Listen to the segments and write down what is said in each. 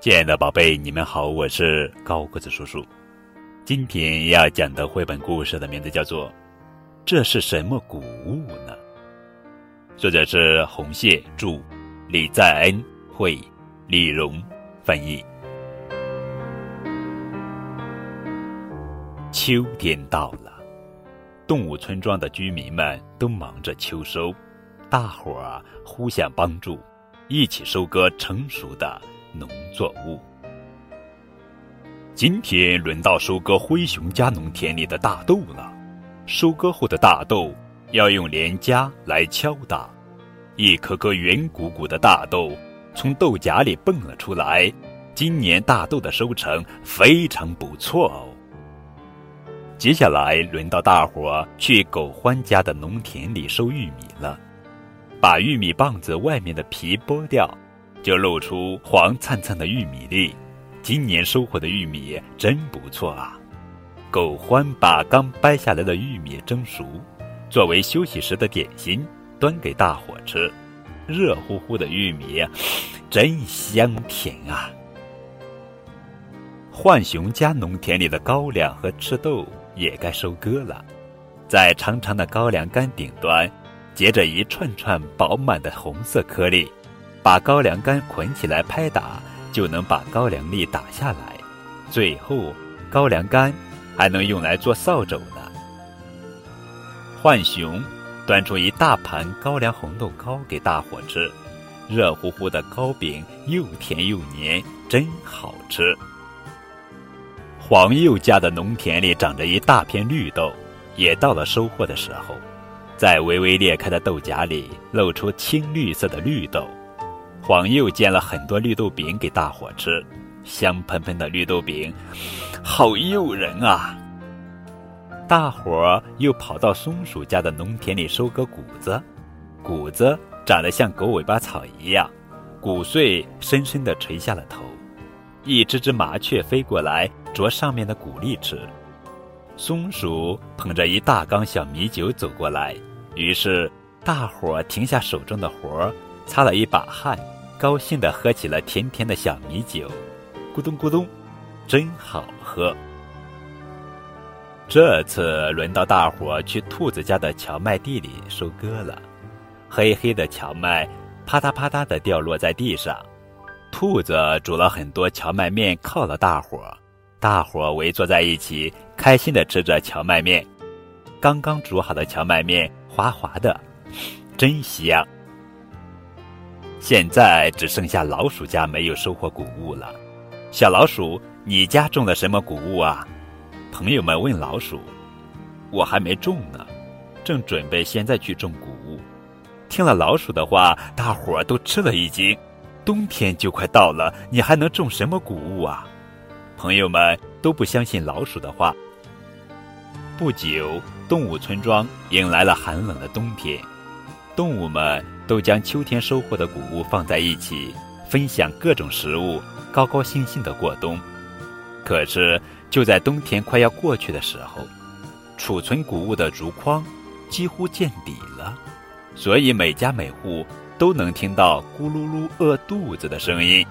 亲爱的宝贝，你们好，我是高个子叔叔。今天要讲的绘本故事的名字叫做《这是什么谷物呢》，作者是红蟹著，李在恩绘，李荣翻译。秋天到了，动物村庄的居民们都忙着秋收，大伙儿互相帮助，一起收割成熟的。农作物。今天轮到收割灰熊家农田里的大豆了。收割后的大豆要用镰夹来敲打，一颗颗圆鼓鼓的大豆从豆荚里蹦了出来。今年大豆的收成非常不错哦。接下来轮到大伙儿去狗欢家的农田里收玉米了，把玉米棒子外面的皮剥掉。就露出黄灿灿的玉米粒，今年收获的玉米真不错啊！狗欢把刚掰下来的玉米蒸熟，作为休息时的点心，端给大伙吃。热乎乎的玉米，真香甜啊！浣熊家农田里的高粱和赤豆也该收割了，在长长的高粱杆顶端，结着一串串饱满的红色颗粒。把高粱杆捆起来拍打，就能把高粱粒打下来。最后，高粱杆还能用来做扫帚呢。浣熊端出一大盘高粱红豆糕给大伙吃，热乎乎的糕饼又甜又黏，真好吃。黄鼬家的农田里长着一大片绿豆，也到了收获的时候，在微微裂开的豆荚里露出青绿色的绿豆。黄又煎了很多绿豆饼给大伙吃，香喷喷的绿豆饼，好诱人啊！大伙儿又跑到松鼠家的农田里收割谷子，谷子长得像狗尾巴草一样，谷穗深深地垂下了头。一只只麻雀飞过来啄上面的谷粒吃。松鼠捧着一大缸小米酒走过来，于是大伙儿停下手中的活儿。擦了一把汗，高兴地喝起了甜甜的小米酒，咕咚咕咚，真好喝。这次轮到大伙去兔子家的荞麦地里收割了，黑黑的荞麦啪嗒啪嗒地掉落在地上。兔子煮了很多荞麦面犒了大伙，大伙围坐在一起，开心地吃着荞麦面。刚刚煮好的荞麦面滑滑的，真香。现在只剩下老鼠家没有收获谷物了。小老鼠，你家种了什么谷物啊？朋友们问老鼠。我还没种呢，正准备现在去种谷物。听了老鼠的话，大伙儿都吃了一惊。冬天就快到了，你还能种什么谷物啊？朋友们都不相信老鼠的话。不久，动物村庄迎来了寒冷的冬天，动物们。都将秋天收获的谷物放在一起，分享各种食物，高高兴兴地过冬。可是就在冬天快要过去的时候，储存谷物的竹筐几乎见底了，所以每家每户都能听到咕噜噜饿肚子的声音。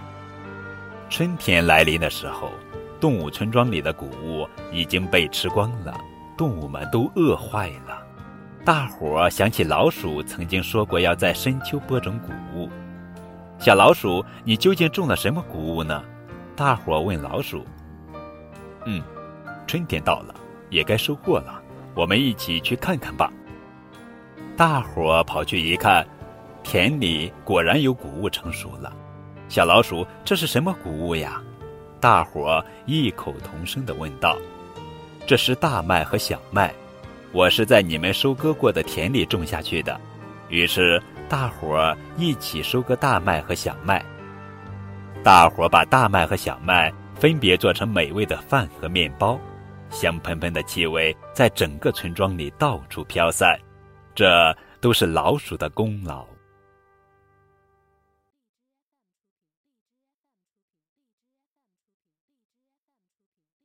春天来临的时候，动物村庄里的谷物已经被吃光了，动物们都饿坏了。大伙儿想起老鼠曾经说过要在深秋播种谷物。小老鼠，你究竟种了什么谷物呢？大伙儿问老鼠。嗯，春天到了，也该收获了，我们一起去看看吧。大伙儿跑去一看，田里果然有谷物成熟了。小老鼠，这是什么谷物呀？大伙儿异口同声地问道。这是大麦和小麦。我是在你们收割过的田里种下去的，于是大伙儿一起收割大麦和小麦。大伙儿把大麦和小麦分别做成美味的饭和面包，香喷喷的气味在整个村庄里到处飘散，这都是老鼠的功劳。